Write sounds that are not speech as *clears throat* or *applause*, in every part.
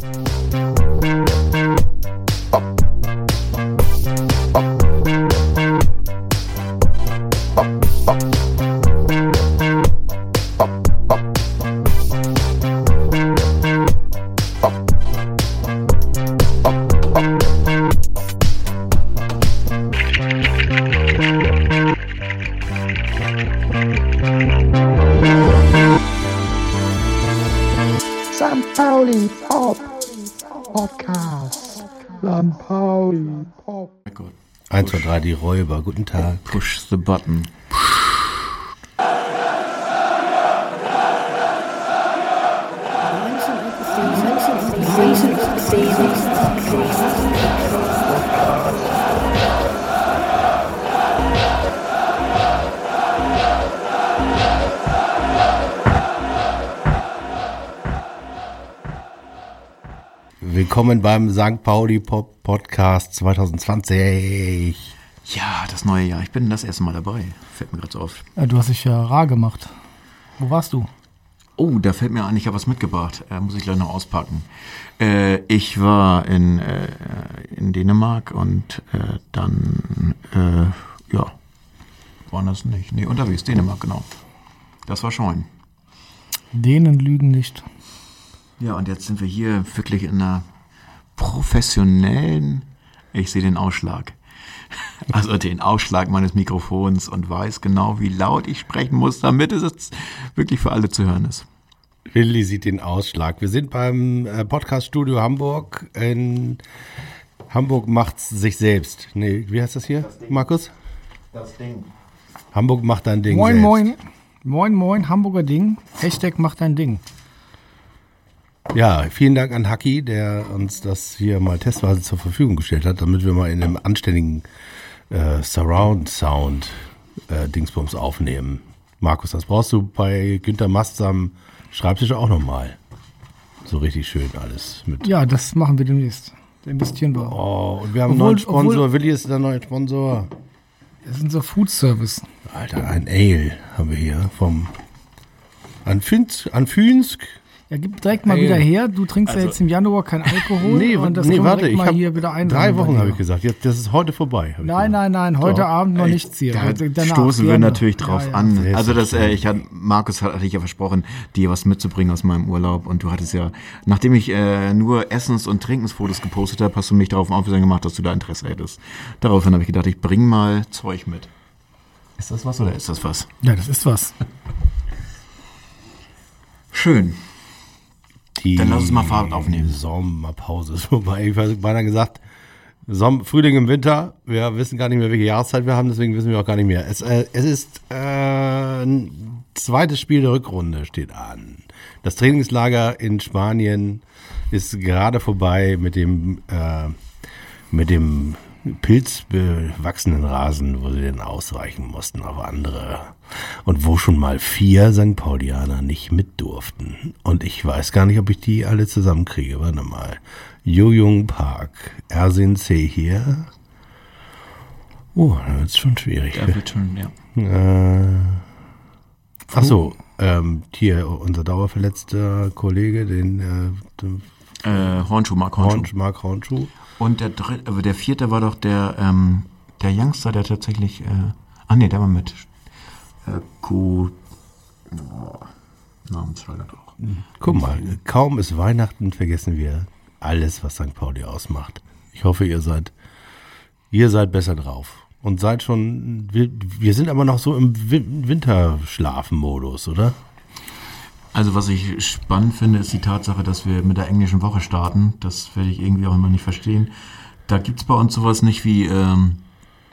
St. 1, 2, 3, die Räuber. Guten Tag. Push the button. Willkommen beim St. Pauli Pop Podcast 2020. Ja, das neue Jahr. Ich bin das erste Mal dabei. Fällt mir gerade so auf. Ja, du hast dich ja rar gemacht. Wo warst du? Oh, da fällt mir ein, ich habe was mitgebracht. Äh, muss ich gleich noch auspacken. Äh, ich war in, äh, in Dänemark und äh, dann, äh, ja, waren das nicht. Nee, unterwegs, Dänemark, genau. Das war schon. Denen lügen nicht. Ja, und jetzt sind wir hier wirklich in einer professionellen, ich sehe den Ausschlag. Also den Ausschlag meines Mikrofons und weiß genau, wie laut ich sprechen muss, damit es jetzt wirklich für alle zu hören ist. Willi sieht den Ausschlag. Wir sind beim äh, Podcast Studio Hamburg. In Hamburg macht's sich selbst. Nee, wie heißt das hier, Markus? Das Ding. Hamburg macht dein Ding Moin, selbst. moin. Moin, moin, Hamburger Ding. Hashtag macht dein Ding. Ja, vielen Dank an Haki, der uns das hier mal testweise zur Verfügung gestellt hat, damit wir mal in einem anständigen äh, Surround-Sound äh, Dingsbums aufnehmen. Markus, das brauchst du bei Günter Mast am Schreibtisch auch nochmal. So richtig schön alles mit. Ja, das machen wir demnächst. Da investieren wir Oh, und wir haben einen Obwohl- neuen Sponsor. obwohl- Willi ist der neue Sponsor. Das ist unser Food Service. Alter, ein Ale haben wir hier vom Anfinsk. Anfinsk. Ja, gib direkt mal Ey. wieder her. Du trinkst ja jetzt im Januar kein Alkohol. Nee, und das nee wir warte, mal habe hier wieder einsammeln drei Wochen habe ich gesagt. Jetzt, das ist heute vorbei. Nein, nein, nein, heute Doch. Abend noch nichts hier. Da, Heute- stoßen wir gerne. natürlich drauf Ja, ja. an. Also das, äh, ich hatte, Markus hat, hatte ich ja versprochen, dir was mitzubringen aus meinem Urlaub und du hattest ja, nachdem ich äh, nur Essens- und Trinkensfotos gepostet habe, hast du mich darauf aufmerksam gemacht, dass du da Interesse hättest. Daraufhin habe ich gedacht, ich bring mal Zeug mit. Ist das was oder ist das was? Ja, das ist was. Schön. Die Dann lass uns mal Fahrt aufnehmen. Sommerpause ist vorbei. Ich habe beinahe gesagt, Som Frühling im Winter. Wir wissen gar nicht mehr, welche Jahreszeit wir haben, deswegen wissen wir auch gar nicht mehr. Es, äh, es ist äh, ein zweites Spiel der Rückrunde steht an. Das Trainingslager in Spanien ist gerade vorbei mit dem äh, mit dem pilzbewachsenen Rasen, wo sie denn ausweichen mussten auf andere. Und wo schon mal vier St. Paulianer nicht mit durften. Und ich weiß gar nicht, ob ich die alle zusammenkriege. Warte mal. Jojung Park, Ersin C hier. Oh, da wird's schon schwierig. Ja, wird schon, ja. Äh, ach so, ähm, hier unser dauerverletzter Kollege, den äh, den Äh, Hornschuh, Mark Hornschuh. Horn, Mark Hornschuh. Und der dritte, der vierte war doch der, ähm, der Youngster, der tatsächlich, äh, ah nee, der war mit äh, Q, oh, Namensschreiber auch. Guck mal, kaum ist Weihnachten, vergessen wir alles, was St. Pauli ausmacht. Ich hoffe, ihr seid, ihr seid besser drauf. Und seid schon, wir, wir sind aber noch so im Win- Winterschlafenmodus, oder? Also was ich spannend finde, ist die Tatsache, dass wir mit der englischen Woche starten. Das werde ich irgendwie auch immer nicht verstehen. Da gibt's bei uns sowas nicht wie, ähm,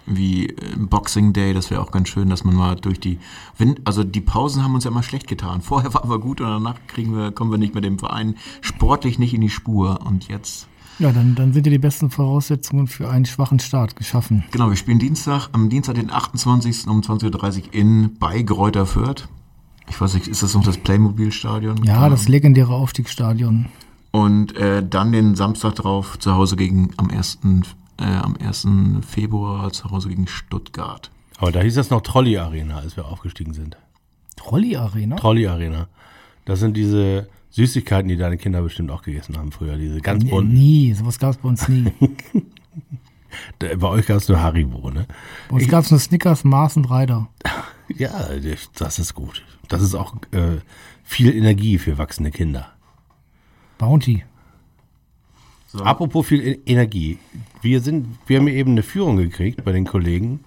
wie äh, Boxing Day. Das wäre auch ganz schön, dass man mal durch die Win also die Pausen haben uns ja immer schlecht getan. *laughs* Vorher war aber gut und danach kriegen wir, kommen wir nicht mit dem Verein sportlich nicht in die Spur. Und jetzt Ja, dann, dann sind dir die besten Voraussetzungen für einen schwachen Start geschaffen. Genau, wir spielen Dienstag, am Dienstag, den 28. um 20.30 Uhr in bei Fürth. Ich weiß nicht, ist das noch das Playmobil-Stadion? Ja, das legendäre Aufstiegsstadion. Und äh, dann den Samstag drauf zu Hause gegen, am 1. Äh, am 1. Februar zu Hause gegen Stuttgart. Aber da hieß das noch Trolley Arena, als wir aufgestiegen sind. Trolley Arena? Trolley Arena. Das sind diese Süßigkeiten, die deine Kinder bestimmt auch gegessen haben früher. Diese ganz Nee, bunten. nie, sowas gab es bei uns nie. *laughs* Bei euch gab es nur Haribo, ne? Bei uns gab es nur Snickers, Mars und Reiter. *laughs* Ja, das ist gut. Das ist auch äh, viel Energie für wachsende Kinder. Bounty. Apropos viel E- Energie. Wir sind, wir haben eben eine Führung gekriegt bei den Kollegen.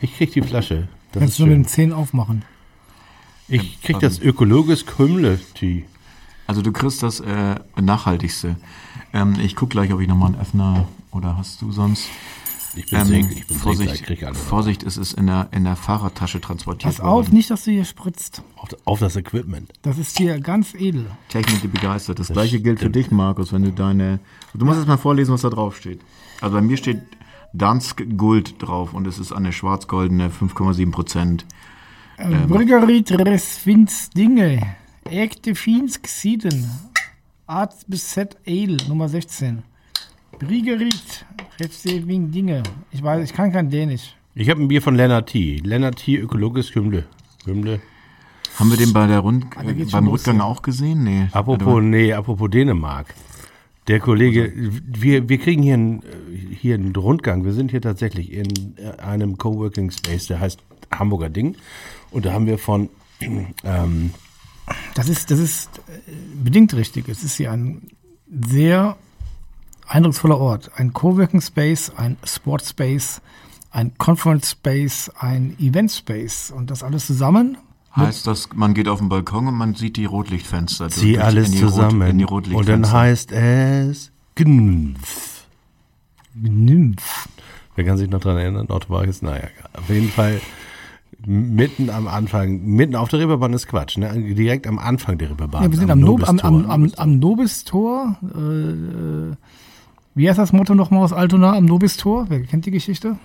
Ich krieg die Flasche. Das Kannst ist du mit den Zähnen aufmachen. Ich krieg das ökologisch Krümle-Tee. Also du kriegst das äh, nachhaltigste. Ähm, ich guck gleich, ob ich nochmal einen Öffner oder hast du sonst. Ich bin Ähm, Segel, ich bin Vorsicht, Segler, ich krieg alles. Vorsicht, es ist in der, in der Fahrradtasche transportiert Pass auf, worden. nicht, dass du hier spritzt. Auf, auf das Equipment. Das ist hier ganz edel. Technik, die begeistert. Das, gleiche gilt für dich, Markus, wenn du deine... Du musst erst mal vorlesen, was da drauf steht. Also bei mir steht Dansk Gold drauf und es ist eine schwarz-goldene 5,7 Prozent. Ähm. Briggerit Resvins Dinge. Ekte Finsk Sieden. Art bis Z Ale Nummer 16. Briggerit Resvins Dinge. Ich weiß, ich kann kein Dänisch. Ich habe ein Bier von Lennart T. Lennart T. ökologisch Krümle. Krümle. Haben wir den bei der Rund Ah, beim los, Rückgang ja. auch gesehen? Nee. Apropos, nee, apropos Dänemark. Der Kollege, wir, wir kriegen hier einen, äh, hier einen Rundgang. Wir sind hier tatsächlich in äh, einem Coworking Space, der heißt Hamburger Ding. Und da haben wir von, *clears throat* ähm, Das ist, das ist äh, bedingt richtig. Es ist hier ein sehr eindrucksvoller Ort. Ein Coworking Space, ein Sport Space, ein Conference Space, ein Event Space. Und das alles zusammen. Heißt das, man geht auf den Balkon und man sieht die Rotlichtfenster. durch- alles in die Rot- zusammen. in die und dann Rotlichtfenster. heißt es Gnmpf. Nymph. Wer kann sich noch dran erinnern? Otto Warkes? Naja, auf jeden Fall mitten am Anfang, mitten auf der Reeperbahn ist Quatsch, ne? Direkt am Anfang der Reeperbahn. Ja, wir sind am, Nob am, am, Nobistor. am, am Nobistor. Äh, äh, wie heißt das Motto nochmal aus Altona am Nobistor? Wer kennt die Geschichte?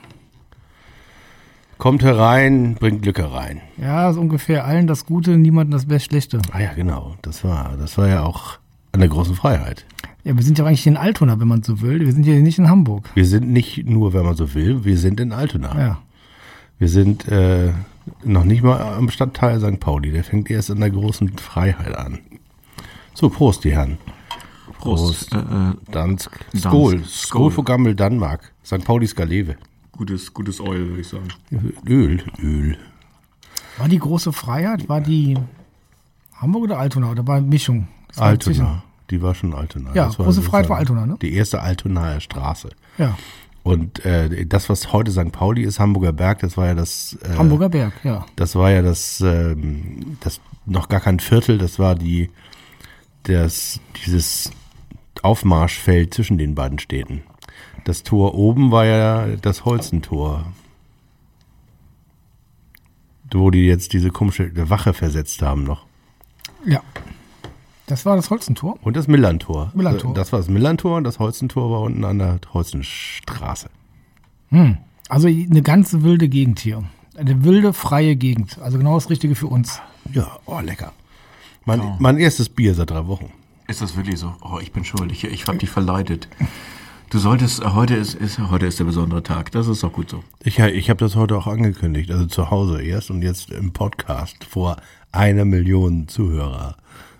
Kommt herein, bringt Glück herein. Ja, so ungefähr allen das Gute, niemandem das Best Schlechte. Ah ja, genau. Das war, das war ja auch an der großen Freiheit. Ja, wir sind ja eigentlich in Altona, wenn man so will. Wir sind ja nicht in Hamburg. Wir sind nicht nur, wenn man so will, wir sind in Altona. Ja. Wir sind äh, noch nicht mal am Stadtteil St. Pauli. Der fängt erst in der großen Freiheit an. So, Prost, die Herren. Prost. Äh, äh, Dansk. Dansk. Skål. Skål. Skål für Gammel Danmark. St. Pauli Skalewe. gutes, gutes Oil, würde ich sagen. Öl, Öl. War die große Freiheit, war die Hamburg oder Altona? Oder war Mischung? Das war. Altona. Die war schon Altona. Ja, Das war große Freiheit war Altona, ne? Die erste Altonaer Straße. Ja, Und äh, das, was heute St. Pauli ist, Hamburger Berg, das war ja das. Äh, Hamburger Berg, ja. Das war ja das, ähm, das noch gar kein Viertel, das war die, das, dieses Aufmarschfeld zwischen den beiden Städten. Das Tor oben war ja das Holzentor, wo die jetzt diese komische Wache versetzt haben noch. Ja. Das war das Holzentor. Und das Millantor. Millantor. Das war das Millantor und das Holzentor war unten an der Holzenstraße. Also eine ganz wilde Gegend hier. Eine wilde, freie Gegend. Also genau das Richtige für uns. Ja, oh, lecker. Mein, mein erstes Bier seit drei Wochen. Ist das wirklich so? Oh, ich bin schuldig. Ich, ich habe dich verleitet. Du solltest, heute ist, ist, heute ist der besondere Tag. Das ist doch gut so. Ich, ich habe das heute auch angekündigt, also zu Hause erst und jetzt im Podcast vor einer Million Zuhörer.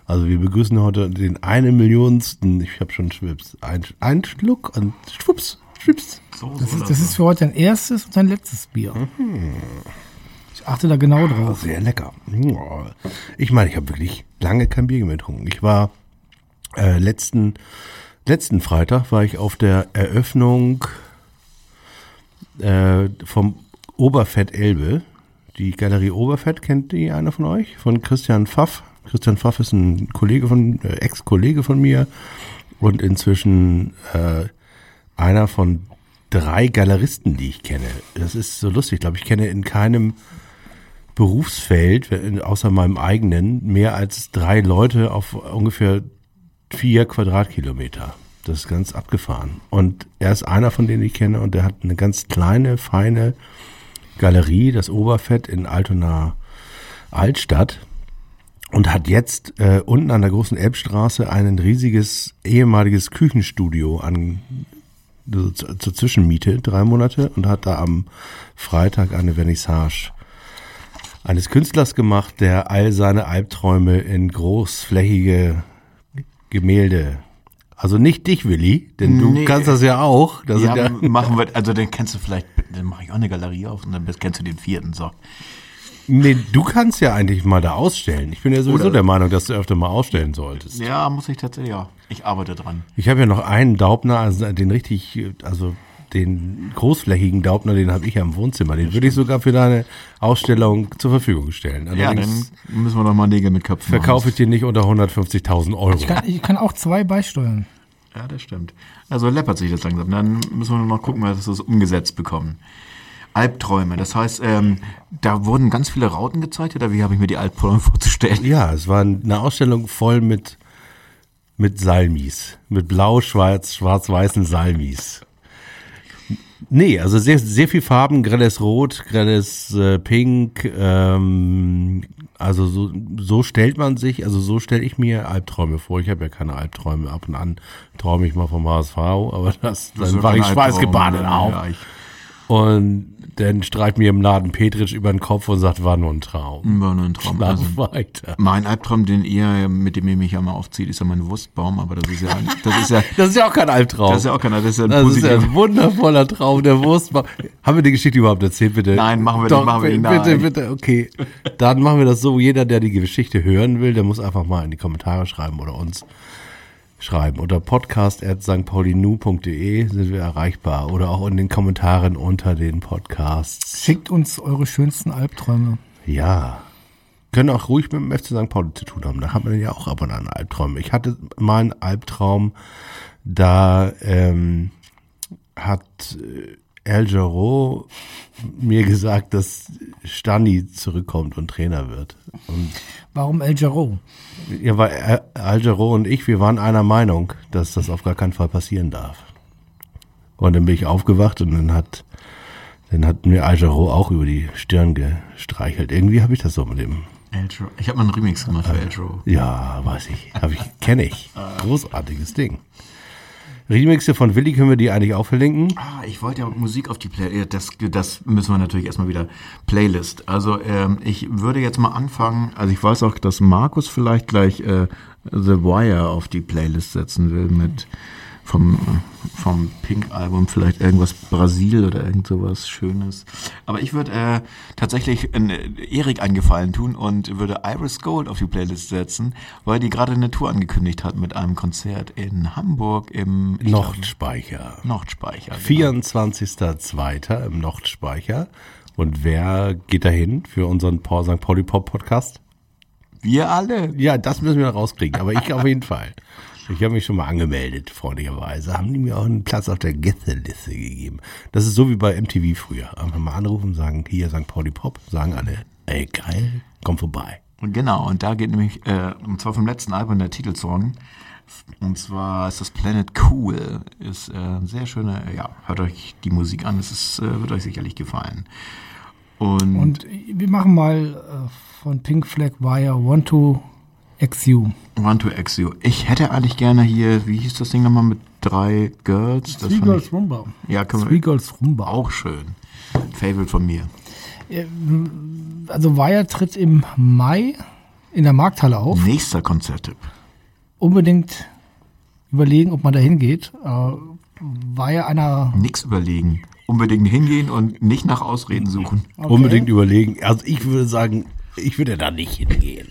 Also wir begrüßen heute den eine Millionsten, ich habe schon Schwips, ein, ein Schluck und schwupps, schwips. So, Das ist, das ist für heute dein erstes und dein letztes Bier. Ich achte da genau drauf. Sehr lecker. Ich meine, ich habe wirklich lange kein Bier mehr getrunken. Ich war äh, letzten, letzten Freitag war ich auf der Eröffnung äh, vom Oberfett Elbe. Die Galerie Oberfett kennt die einer von euch? Von Christian Pfaff. Christian Pfaff ist ein Kollege von, äh, Ex-Kollege von mir und inzwischen äh, einer von drei Galeristen, die ich kenne. Das ist so lustig. Ich glaube, ich kenne in keinem Berufsfeld, außer meinem eigenen, mehr als drei Leute auf ungefähr vier Quadratkilometer. Das ist ganz abgefahren. Und er ist einer von denen ich kenne und der hat eine ganz kleine, feine Galerie, das Oberfett in Altona Altstadt und hat jetzt äh, unten an der großen Elbstraße ein riesiges ehemaliges Küchenstudio an so zu- zur Zwischenmiete, drei Monate, und hat da am Freitag eine Vernissage eines Künstlers gemacht, der all seine Albträume in großflächige Gemälde. Also nicht dich, Willi, denn du Nee. kannst das ja auch. Das Ja, sind ja, machen wir, also dann kennst du vielleicht, dann mache ich auch eine Galerie auf und dann kennst du den vierten, so. Nee, du kannst ja eigentlich mal da ausstellen. Ich bin ja sowieso Oder- der Meinung, dass du öfter mal ausstellen solltest. Ja, muss ich tatsächlich, ja. Ich arbeite dran. Ich habe ja noch einen Daubner, also den richtig, also den großflächigen Daubner, den habe ich ja im Wohnzimmer. Den würde ich sogar für deine Ausstellung zur Verfügung stellen. Ja, dann Allerdings müssen wir doch mal Nägel mit Köpfen verkaufe ich den nicht unter 150.000 Euro. Ich kann, ich kann auch zwei beisteuern. Ja, das stimmt. Also läppert sich das langsam. Dann müssen wir noch mal gucken, dass wir das umgesetzt bekommen. Albträume, das heißt, ähm, da wurden ganz viele Rauten gezeigt, oder wie habe ich mir die Albträume *laughs* vorzustellen? Ja, es war eine Ausstellung voll mit, mit Salmis. Mit blau, schwarz, schwarz-weißen Salmis. Nee, also sehr, sehr viel Farben, grelles Rot, grelles äh, Pink, ähm, also so, so stellt man sich, also so stelle ich mir Albträume vor. Ich habe ja keine Albträume. Ab und an träume ich mal vom HSV, aber das, Das dann kein ich schweißgebadet auf. Ja, ich, Und dann streicht mir im Laden Petrisch über den Kopf und sagt, war nur ein Traum. war nur ein Traum. Schlaf Also, weiter. mein Albtraum, den ihr, mit dem ihr mich ja mal aufzieht, ist ja mein Wurstbaum, aber das ist ja, das ist ja, *laughs* Das ist ja auch kein Albtraum. das ist ja auch keiner, das ist ja ein Das ist ja ein wundervoller Traum, der Wurstbaum. Haben wir die Geschichte überhaupt erzählt, bitte? Nein, machen wir Doch, nicht, machen wir nicht, Bitte, nein. bitte, okay. Dann machen wir das so, jeder, der die Geschichte hören will, der muss einfach mal in die Kommentare schreiben oder uns schreiben. Unter podcast.stpaulinu.de sind wir erreichbar oder auch in den Kommentaren unter den Podcasts. Schickt uns eure schönsten Albträume. Ja. Können auch ruhig mit dem FC St. Pauli zu tun haben. Da hat man ja auch ab und an Albträume. Ich hatte mal einen Albtraum, da ähm, hat äh, El Giro mir gesagt, dass Stani zurückkommt und Trainer wird. Und Warum El Jarreau? ja, weil El- El Giro und ich, wir waren einer Meinung, dass das auf gar keinen Fall passieren darf. Und dann bin ich aufgewacht und dann hat, dann hat mir El Giro auch über die Stirn gestreichelt. Irgendwie habe ich das so mit dem. Ich habe mal einen Remix gemacht für Eltro. Ja, weiß ich. Hab ich kenne ich. Großartiges Ding. Remixe von Willi können wir die eigentlich auch verlinken? Ah, ich wollte ja Musik auf die Playlist. Das, das müssen wir natürlich erstmal wieder. Playlist. Also ähm, ich würde jetzt mal anfangen. Also ich weiß auch, dass Markus vielleicht gleich äh, The Wire auf die Playlist setzen will mit vom, äh, vom Pink-Album vielleicht irgendwas Brasil oder irgend sowas Schönes. Aber ich würde äh, tatsächlich äh, Erik einen Gefallen tun und würde Iris Gold auf die Playlist setzen, weil die gerade eine Tour angekündigt hat mit einem Konzert in Hamburg im ich Nordspeicher. glaub, Nordspeicher. genau. 24.02. im Nordspeicher. Und wer geht dahin für unseren Paul St. Pauli Pop Podcast? Wir alle. Ja, das müssen wir rauskriegen, aber ich auf jeden Fall. *laughs* Ich habe mich schon mal angemeldet, freundlicherweise. Haben die mir auch einen Platz auf der Gästeliste gegeben. Das ist so wie bei MTV früher. Einfach mal anrufen, sagen, hier St. Pauli Pop, sagen alle, ey geil, komm vorbei. Genau, und da geht nämlich, äh, und zwar vom letzten Album der Titelsong. Und zwar ist das Planet Cool. Ist äh, ein sehr schöner, ja, hört euch die Musik an, es ist, äh, wird euch sicherlich gefallen. Und, Und wir machen mal äh, von Pink Flag Wire One to XU. One to Exio. Ich hätte eigentlich gerne hier, wie hieß das Ding nochmal mit drei Girls? Das Three Girls ich, Rumba. ja, können Three wir, Girls Rumba. auch schön. Favorite von mir. Also Wire tritt im Mai in der Markthalle auf. Nächster Konzerttipp. Unbedingt überlegen, ob man da hingeht. Äh, war ja einer. Nix überlegen. Unbedingt hingehen und nicht nach Ausreden suchen. Okay. Unbedingt überlegen. Also ich würde sagen, ich würde da nicht hingehen.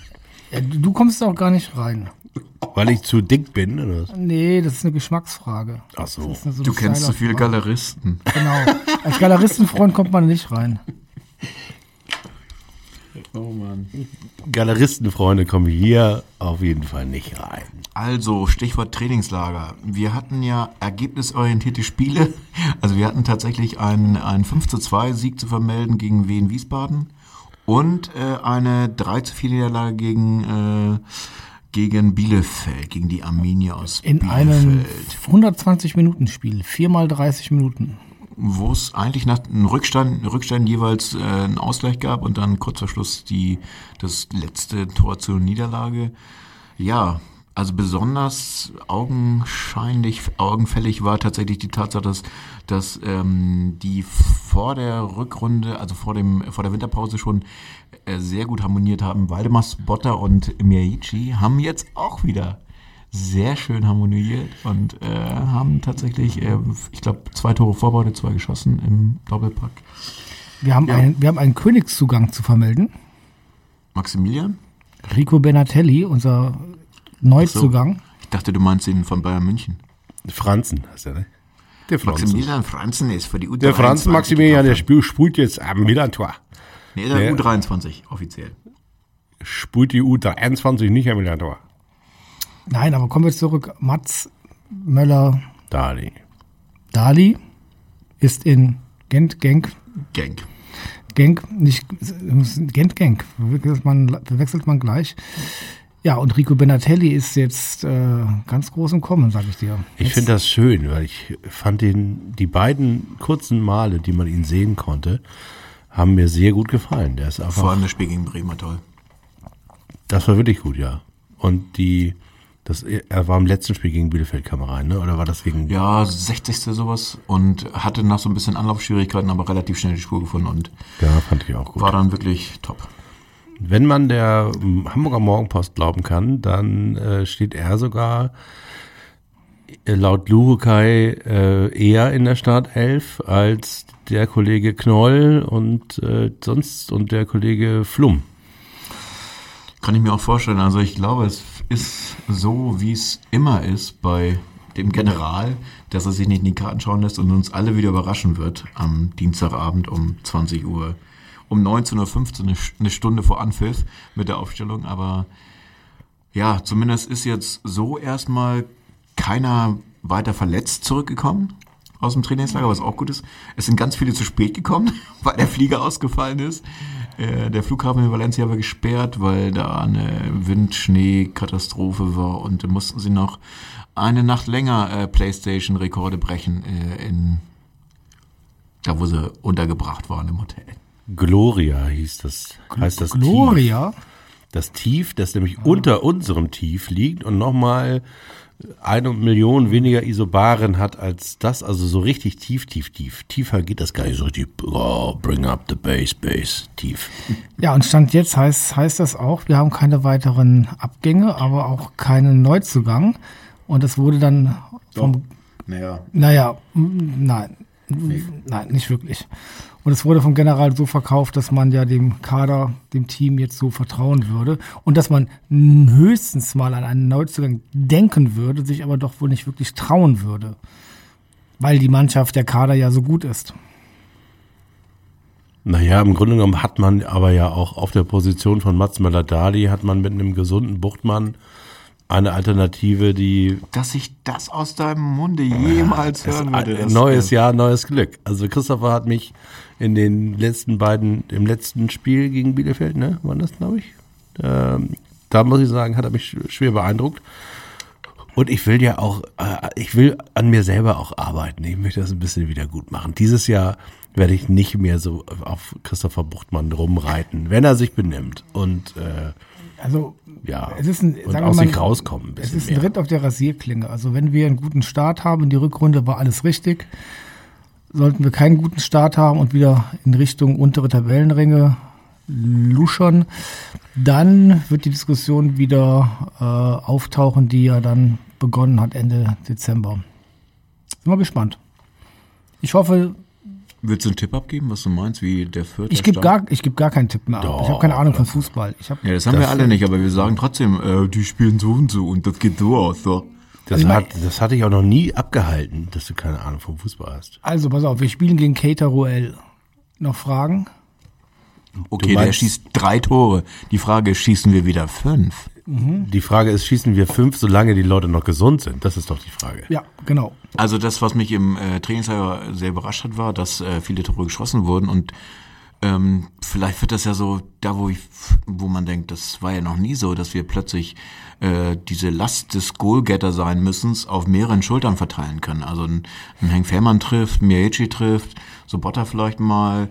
Ja, du kommst da auch gar nicht rein. Weil ich zu dick bin, oder? was? Nee, das ist eine Geschmacksfrage. Ach so. So Du kennst zu viele. Galeristen. Genau. Als Galeristenfreund kommt man nicht rein. Oh Mann. Galeristenfreunde kommen hier auf jeden Fall nicht rein. Also, Stichwort Trainingslager. Wir hatten ja ergebnisorientierte Spiele. Also wir hatten tatsächlich einen, einen 5 zu 2 Sieg zu vermelden gegen Wien Wiesbaden und äh, eine 3 zu 4 Niederlage gegen, äh, gegen Bielefeld, gegen die Arminia aus In einem Bielefeld. 120-Minuten-Spiel. Viermal 30 Minuten. Wo es eigentlich nach einem Rückstand, Rückstand jeweils äh, einen Ausgleich gab und dann kurz vor Schluss die, das letzte Tor zur Niederlage. Ja, Also besonders augenscheinlich, augenfällig war tatsächlich die Tatsache, dass, dass ähm, die vor der Rückrunde, also vor, dem, vor der Winterpause schon äh, sehr gut harmoniert haben. Waldemar Spotter und Miyaichi haben jetzt auch wieder sehr schön harmoniert und äh, haben tatsächlich, äh, ich glaube, zwei Tore vorbereitet, zwei geschossen im Doppelpack. Wir haben, einen, wir haben einen Königszugang zu vermelden. Maximilian? Rico Benatelli, unser Neuzugang. Ich dachte, du meinst ihn von Bayern München. Franzen heißt er, ne? Der Franzen. Maximilian Franzen ist für die U23. Der Franzen Maximilian, der spielt, spielt jetzt am Milan-Tor. Nee, der der- U23 offiziell. Spielt die U23 nicht am Milan-Tor. Nein, aber kommen wir zurück. Mats Möller Dali. Dali ist in Gent, Genk, Genk. Genk, nicht Gent, Genk, verwechselt man, verwechselt man gleich. Ja, und Rico Benatelli ist jetzt äh, ganz groß im Kommen, sage ich dir. Ich finde das schön, weil ich fand den, die beiden kurzen Male, die man ihn sehen konnte, haben mir sehr gut gefallen. Der ist Vor einfach, allem das Spiel gegen Bremen war toll. das war wirklich gut, ja. Und die, das, er war im letzten Spiel gegen Bielefeld kam er rein, ne? Oder war das gegen, Ja, 60. sowas und hatte nach so ein bisschen Anlaufschwierigkeiten, aber relativ schnell die Spur gefunden und ja, fand ich auch gut. war dann wirklich top. Wenn man der ähm, Hamburger Morgenpost glauben kann, dann äh, steht er sogar äh, laut Luhukai äh, eher in der Startelf als der Kollege Knoll und äh, sonst und der Kollege Flum. Kann ich mir auch vorstellen. Also ich glaube, es ist so, wie es immer ist bei dem General, dass er sich nicht in die Karten schauen lässt und uns alle wieder überraschen wird am Dienstagabend um 20 Uhr. Um 19.15 Uhr, eine, Stunde vor Anpfiff mit der Aufstellung. Aber ja, zumindest ist jetzt so erstmal keiner weiter verletzt zurückgekommen aus dem Trainingslager, was auch gut ist. Es sind ganz viele zu spät gekommen, *laughs* weil der Flieger ausgefallen ist. Äh, der Flughafen in Valencia war gesperrt, weil da eine Wind-Schnee-Katastrophe war und da mussten sie noch eine Nacht länger äh, Playstation-Rekorde brechen äh, in da, wo sie untergebracht waren im Hotel. Gloria hieß das. Heißt das Tief. Gloria. Das Tief, das nämlich unter unserem Tief liegt und nochmal eine Million weniger Isobaren hat als das, also so richtig tief, tief, tief. Tiefer geht das gar nicht so richtig. Oh, bring up the bass, bass, tief. Ja, und Stand jetzt heißt, heißt das auch, wir haben keine weiteren Abgänge, aber auch keinen Neuzugang. Und das wurde dann vom Naja, Naja, m, nein. Nein, nicht wirklich. Und es wurde vom General so verkauft, dass man ja dem Kader, dem Team jetzt so vertrauen würde und dass man höchstens mal an einen Neuzugang denken würde, sich aber doch wohl nicht wirklich trauen würde. Weil die Mannschaft, der Kader ja so gut ist. Naja, im Grunde genommen hat man aber ja auch auf der Position von Mats Möller-Dali hat man mit einem gesunden Buchtmann eine Alternative, die dass ich das aus deinem Munde jemals hören würde. neues Jahr, neues Glück. Also Christopher hat mich in den letzten beiden, im letzten Spiel gegen Bielefeld, ne, war das, glaube ich. Ähm, da muss ich sagen, hat er mich sch- schwer beeindruckt. Und ich will ja auch, äh, ich will an mir selber auch arbeiten. Ich möchte das ein bisschen wieder gut machen. Dieses Jahr werde ich nicht mehr so auf Christopher Buchtmann rumreiten, wenn er sich benimmt und äh, Also ja Es ist ein, und sagen aus mal, sich rauskommen. Ein Es ist ein mehr. Ritt auf der Rasierklinge. Also wenn wir einen guten Start haben, in die Rückrunde war alles richtig. Sollten wir keinen guten Start haben und wieder in Richtung untere Tabellenränge luschern, dann wird die Diskussion wieder äh, auftauchen, die ja dann begonnen hat Ende Dezember. Sind wir gespannt. Ich hoffe, Willst du einen Tipp abgeben, was du meinst, wie der vierte ich gebe gar, ich geb gar keinen Tipp mehr ab. Ich habe Doch, keine Ahnung von Fußball. Ich hab, Ja, das haben wir alle nicht, aber wir sagen trotzdem, äh, die spielen so und so und das geht so aus. So. Das, Also hat, das hatte ich auch noch nie abgehalten, dass du keine Ahnung vom Fußball hast. also pass auf, wir spielen gegen Keita Ruel. Noch Fragen? Okay, der meinst- schießt drei Tore. Die Frage ist, schießen wir wieder fünf? Die Frage ist, schießen wir fünf, solange die Leute noch gesund sind? Das ist doch die Frage. Ja, genau. Also das, was mich im äh, Trainingslager sehr überrascht hat, war, dass äh, viele Tore geschossen wurden und ähm, vielleicht wird das ja so, da wo ich, wo man denkt, das war ja noch nie so, dass wir plötzlich äh, diese Last des Goalgetter sein müssen, auf mehreren Schultern verteilen können. Also ein, ein Henk Fährmann trifft, Miyachi trifft, Sobotta vielleicht mal,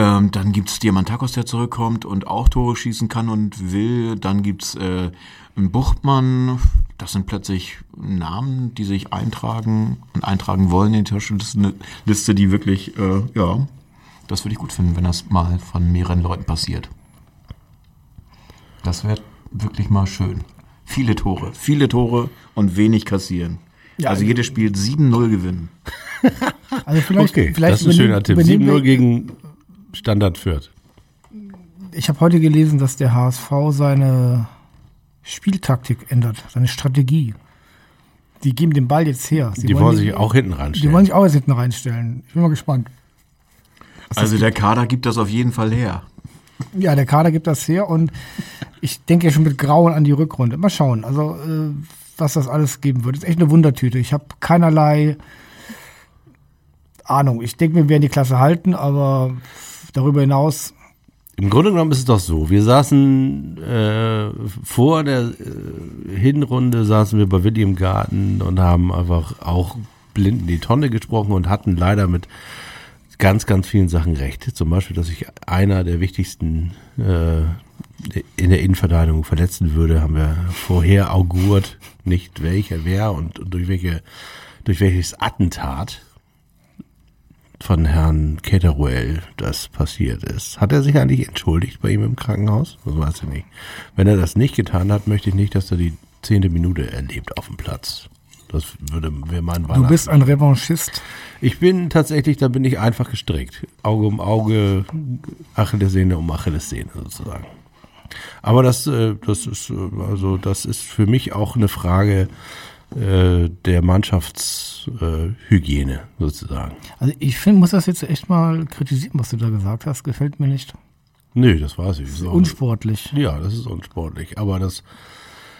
Ähm, dann gibt's Diamantakos, der zurückkommt und auch Tore schießen kann und will. Dann gibt's äh, einen Buchtmann. Das sind plötzlich Namen, die sich eintragen und eintragen wollen in die Torschützenliste, die wirklich, äh, ja, das würde ich gut finden, wenn das mal von mehreren Leuten passiert. Das wäre wirklich mal schön. Viele Tore, viele Tore und wenig kassieren. Ja, also jedes Spiel 7-0 gewinnen. *laughs* Also vielleicht, Okay, vielleicht das ist ein schöner Tipp. übernehmen 7-0 wir- gegen Standard Fürth. Ich habe heute gelesen, dass der HSV seine Spieltaktik ändert, seine Strategie. Die geben den Ball jetzt her. Sie Die wollen sich auch hinten Die ranstellen. wollen sich auch jetzt hinten reinstellen. Ich bin mal gespannt. Also der Kader gibt das auf jeden Fall her. Ja, der Kader gibt das her und ich denke ja schon mit Grauen an die Rückrunde. Mal schauen, also äh, was das alles geben wird. Ist echt eine Wundertüte. Ich habe keinerlei Ahnung. Ich denke, wir werden die Klasse halten, aber darüber hinaus, Im Grunde genommen ist es doch so. Wir saßen äh, vor der äh, Hinrunde saßen wir bei Willi im Garten und haben einfach auch blind in die Tonne gesprochen und hatten leider mit ganz, ganz vielen Sachen recht. Zum Beispiel, dass sich einer der wichtigsten äh, in der Innenverteidigung verletzen würde, haben wir vorher augurt, nicht welcher wer und durch welche durch welches Attentat von Herrn Ketteruel das passiert ist. Hat er sich eigentlich entschuldigt bei ihm im Krankenhaus? Das weiß ich nicht. Wenn er das nicht getan hat, möchte ich nicht, dass er die zehnte Minute erlebt auf dem Platz. Das würde wäre mein du Weihnachten. bist ein Revanchist. Ich bin tatsächlich, da bin ich einfach gestrickt. Auge um Auge, Achillessehne um Achillessehne sozusagen. Aber das, äh, das ist, äh, also das ist für mich auch eine Frage äh, der Mannschaftshygiene äh, sozusagen. Also ich finde, muss das jetzt echt mal kritisieren, was du da gesagt hast. Gefällt mir nicht. Nö, das weiß ich. So. Unsportlich. Ja, das ist unsportlich. Aber das,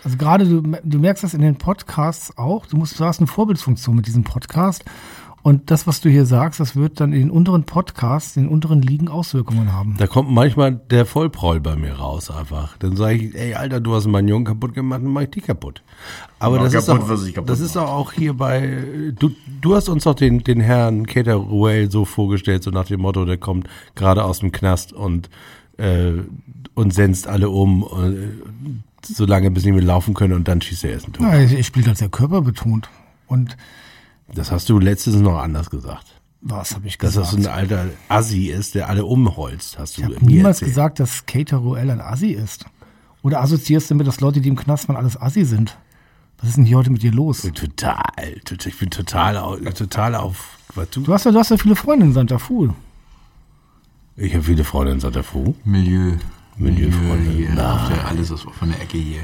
Also gerade du, du merkst das in den Podcasts auch. Du musst, du hast eine Vorbildfunktion mit diesem Podcast. Und das, was du hier sagst, das wird dann in den unteren Podcasts, in den unteren Ligen Auswirkungen haben. da kommt manchmal der Vollproll bei mir raus einfach. Dann sage ich, ey Alter, du hast meinen Jungen kaputt gemacht, dann mach ich die kaputt. Aber Ja, das, ist kaputt, auch, was ich kaputt das ist doch auch hier bei, du, du hast uns doch den, den Herrn Keter Ruel so vorgestellt, so nach dem Motto, der kommt gerade aus dem Knast und, äh, und senzt alle um, äh, so lange bis sie nicht mehr laufen können und dann schießt er erst ein Tor. Ja, ich, ich spiele das sehr körperbetont. Und Das hast du letztens noch anders gesagt. was habe ich Dass gesagt? das so ein alter Assi ist, der alle umholzt, hast du ich habe mir niemals erzählt. gesagt, dass Cater Ruel ein Assi ist. Oder assoziierst du damit, dass Leute, die im Knast waren, alles Assi sind? Was ist denn hier heute mit dir los? Total, total, ich bin total, total auf, was du, Du hast ja, du hast ja viele Freunde in Santa Fu. ich habe viele Freunde in Santa Fu. Milieu. Milieufreunde. hier. Na. Auf der, alles ist von der Ecke hier.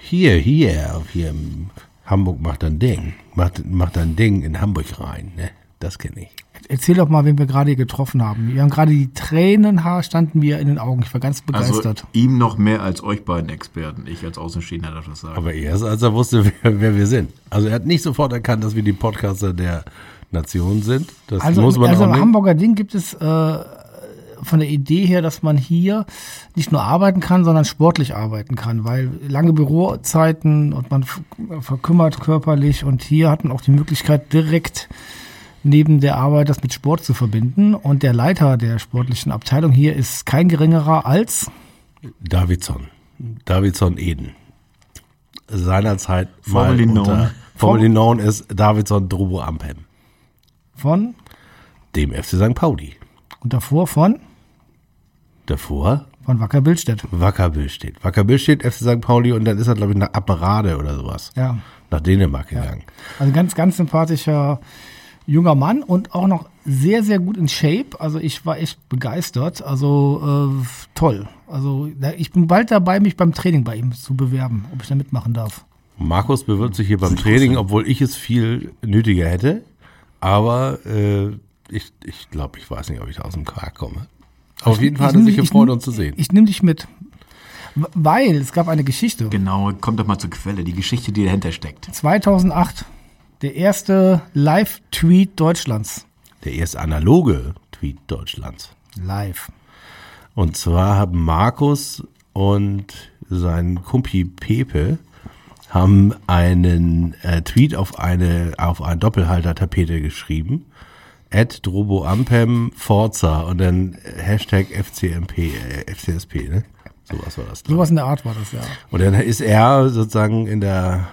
Hier, hier, auf hier im Hamburg macht ein Ding, macht, macht ein Ding in Hamburg rein, ne? Das kenne ich. Erzähl doch mal, wen wir gerade hier getroffen haben. Wir haben gerade die Tränenhaar standen mir in den Augen. Ich war ganz begeistert. Also ihm noch mehr als euch beiden Experten. Ich als Außenstehender darf das sagen. Aber erst als er wusste, *laughs* wer, wer wir sind. Also er hat nicht sofort erkannt, dass wir die Podcaster der Nation sind. Das also muss man also auch im nicht. Hamburger Ding gibt es äh, von der Idee her, dass man hier nicht nur arbeiten kann, sondern sportlich arbeiten kann, weil lange Bürozeiten und man verkümmert körperlich und hier hat man auch die Möglichkeit direkt neben der Arbeit das mit Sport zu verbinden und der Leiter der sportlichen Abteilung hier ist kein geringerer als Davidson. Davidson Eden. Seinerzeit Formerly mal known. unter, formerly known ist Davidson Drobo Ampem. von Dem FC St. Pauli. und davor von Davor von Wacker Bildstedt. Wacker steht. Wacker steht FC St. Pauli und dann ist er, glaube ich, nach Apparade oder sowas. Ja. Nach Dänemark gegangen. Also ganz, ganz sympathischer junger Mann und auch noch sehr, sehr gut in Shape. Also ich war echt begeistert. Also äh, toll. Also ich bin bald dabei, mich beim Training bei ihm zu bewerben, ob ich da mitmachen darf. Markus bewirbt sich hier beim Training, obwohl ich es viel nötiger hätte. Aber äh, ich, ich glaube, ich weiß nicht, ob ich da aus dem Quark komme. Auf jeden Fall hat er sich ich gefreut, uns zu sehen. Ich nehme dich mit. Weil es gab eine Geschichte. Genau, kommt doch mal zur Quelle, die Geschichte, die dahinter steckt. 2008, der erste Live-Tweet Deutschlands. Der erste analoge Tweet Deutschlands. Live. Und zwar haben Markus und sein Kumpi Pepe haben einen äh, Tweet auf eine auf eine Doppelhalter-Tapete geschrieben, at Droboampem Forza und dann Hashtag FCMP, äh, FCSP, ne? Sowas war das. Sowas in der Art war das, ja. Und dann ist er sozusagen in der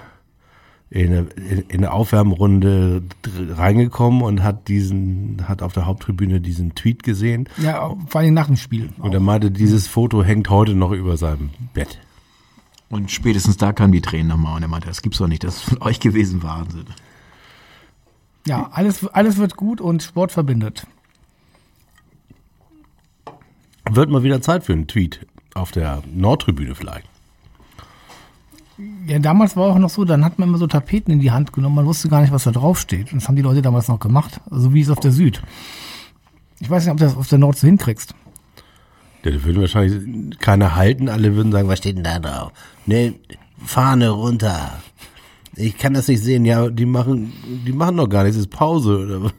in der, in der Aufwärmrunde reingekommen und hat diesen, hat auf der Haupttribüne diesen Tweet gesehen. Ja, vor allem nach dem Spiel. Und er meinte, dieses Foto hängt heute noch über seinem Bett. Und spätestens da kamen die Tränen nochmal und er meinte, das gibt's doch nicht, das ist von euch gewesen, Wahnsinn. Ja, alles, alles wird gut und Sport verbindet. Wird mal wieder Zeit für einen Tweet auf der Nordtribüne vielleicht. Ja, damals war auch noch so, dann hat man immer so Tapeten in die Hand genommen, man wusste gar nicht, was da drauf steht. Und das haben die Leute damals noch gemacht, so wie es auf der Süd. Ich weiß nicht, ob du das auf der Nord so hinkriegst. Ja, die würden wahrscheinlich keiner halten, alle würden sagen, was steht denn da drauf? Ne, Fahne runter. Ich kann das nicht sehen. Ja, die machen, die machen noch gar nichts, es ist Pause.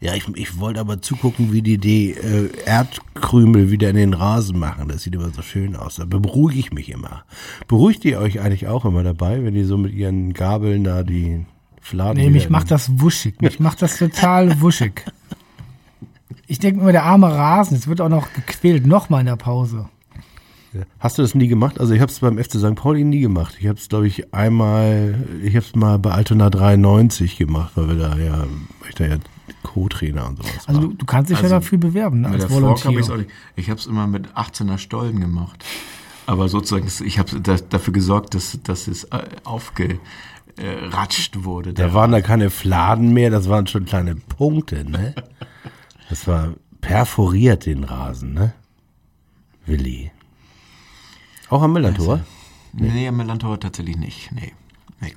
Ja, ich, ich wollte aber zugucken, wie die die äh, Erdkrümel wieder in den Rasen machen. Das sieht immer so schön aus. Da beruhige ich mich immer. Beruhigt ihr euch eigentlich auch immer dabei, wenn ihr so mit ihren Gabeln da die Fladen Nee, mich macht das wuschig. Mich macht das total *laughs* wuschig. Ich denke mir, der arme Rasen, jetzt wird auch noch gequält, nochmal in der Pause. Hast du das nie gemacht? Also ich habe es beim FC St. Pauli nie gemacht. Ich habe es, glaube ich, einmal, ich habe es mal bei Altona 93 gemacht, weil wir da ja, ich da ja Co-Trainer und sowas Also du, du kannst dich Also, ja dafür bewerben, ne, als der Fork habe ich Volunteer. auch nicht. Ich habe es immer mit 18er Stollen gemacht. Aber sozusagen, ich habe da, dafür gesorgt, dass, dass es äh, aufgeratscht wurde. Da waren da keine Fladen mehr, das waren schon kleine Punkte, ne? *laughs* Das war perforiert, den Rasen, ne? Willi. Auch am Millantor? Nee, am Melantor tatsächlich nicht. Nee. Nee.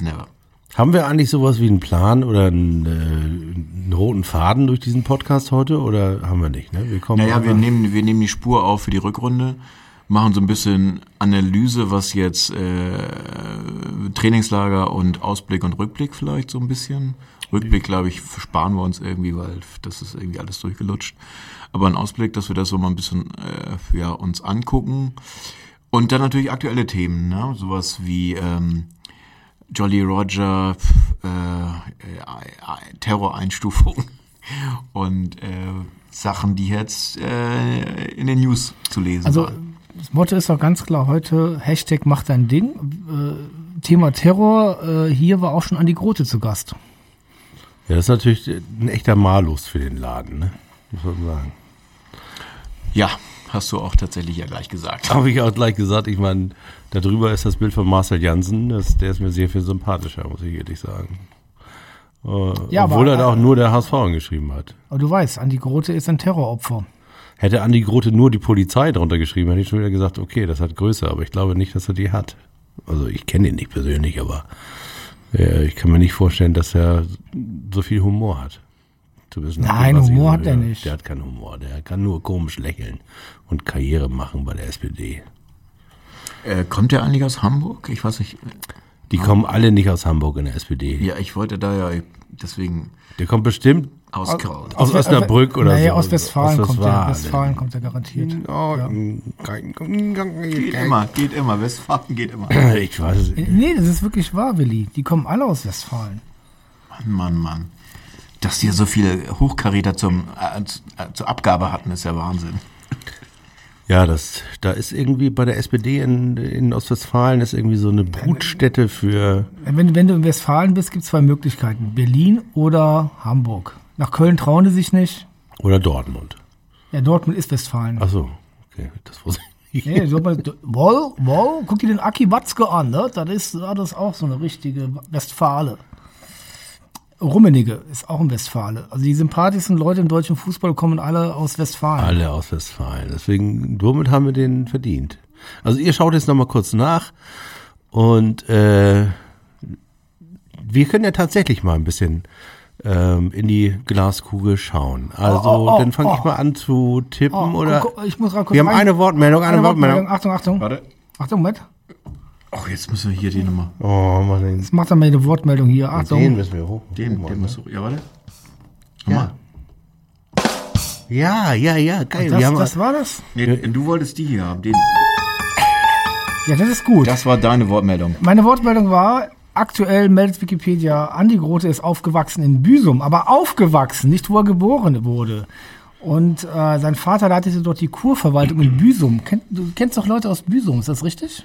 Never. Haben wir eigentlich sowas wie einen Plan oder einen, äh, einen roten Faden durch diesen Podcast heute oder haben wir nicht, ne? Wir kommen Naja, wir nehmen, wir nehmen die Spur auf für die Rückrunde, machen so ein bisschen Analyse, was jetzt äh, Trainingslager und Ausblick und Rückblick vielleicht so ein bisschen. Rückblick, glaube ich, sparen wir uns irgendwie, weil das ist irgendwie alles durchgelutscht. Aber ein Ausblick, dass wir das so mal ein bisschen äh, ja, uns angucken. Und dann natürlich aktuelle Themen, ne? sowas wie ähm, Jolly Roger, äh, äh, Terroreinstufung *laughs* und äh, Sachen, die jetzt äh, in den News zu lesen Also waren. das Motto ist doch ganz klar heute, Hashtag macht dein Ding. Äh, Thema Terror, äh, hier war auch schon Andi Grote zu Gast. Ja, das ist natürlich ein echter Malus für den Laden, ne? Muss man sagen. Ja, hast du auch tatsächlich ja gleich gesagt. Habe ich auch gleich gesagt, ich meine, da drüber ist das Bild von Marcel Janssen, das, der ist mir sehr viel sympathischer, muss ich ehrlich sagen. Äh, Ja, obwohl aber- er da auch nur der HSV geschrieben hat. Aber du weißt, Andi Grote ist ein Terroropfer. Hätte Andi Grote nur die Polizei drunter geschrieben, hätte ich schon wieder gesagt, okay, das hat Größe, aber ich glaube nicht, dass er die hat. Also ich kenne ihn nicht persönlich, aber äh, ich kann mir nicht vorstellen, dass er so viel Humor hat. Zumindest nach Nein, ich Humor hat er nicht. Der hat keinen Humor, der kann nur komisch lächeln und Karriere machen bei der SPD. Äh, kommt der eigentlich aus Hamburg? Ich weiß nicht. Die kommen alle nicht aus Hamburg in der SPD. Ja, ich wollte da ja deswegen Der kommt bestimmt auskraut. aus Osnabrück oder naja, so. aus Westfalen, Aus kommt er. Westfalen. Westfalen kommt er garantiert. Oh, Ja. Geht immer, geht immer. Westfalen geht immer. Ich weiß es nicht. Nee, das ist wirklich wahr, Willi. Die kommen alle aus Westfalen. Mann, Mann, Mann. Dass die so viele Hochkaräter zum, äh, zu- zur Abgabe hatten, ist ja Wahnsinn. Ja, das, da ist irgendwie bei der SPD in, in Ostwestfalen ist irgendwie so eine Brutstätte für, Wenn, wenn du in Westfalen bist, gibt es zwei Möglichkeiten. Berlin oder Hamburg. Nach Köln trauen die sich nicht. oder Dortmund. Ja, Dortmund ist Westfalen. Ach so, okay, das wusste ich. Nee, Dortmund, wow, wow, guck dir den Aki Watzke an, ne? Das ist, das ist auch so eine richtige Westfale. Rummenigge ist auch ein Westfale. Also die sympathischsten Leute im deutschen Fußball kommen alle aus Westfalen. Alle aus Westfalen. Deswegen, womit haben wir den verdient? Also ihr schaut jetzt nochmal kurz nach und äh, wir können ja tatsächlich mal ein bisschen ähm, in die Glaskugel schauen. Also Oh, oh, oh, dann fange ich oh. mal an zu tippen Oh, oder guck, ich muss gerade kurz wir haben eine Wortmeldung, eine, eine Wortmeldung. Wortmeldung. Achtung, Achtung. Warte. Achtung, Moment. Ach, jetzt müssen wir hier die Nummer. Oh Mann, den, Jetzt macht er mal eine Wortmeldung hier. den Achtung. müssen wir hoch. Den, hoch den musst du. Ja, warte. Ja. Ja, ja, ja, geil. wir Das, haben das war das? Nee, du wolltest die hier haben. Den, Ja, das ist gut. das war deine Wortmeldung. Meine Wortmeldung war, aktuell meldet Wikipedia, Andi Grote ist aufgewachsen in Büsum, aber aufgewachsen, nicht wo er geboren wurde. Und äh, sein Vater leitete dort die Kurverwaltung in Büsum. Kennt, du kennst doch Leute aus Büsum, ist das richtig?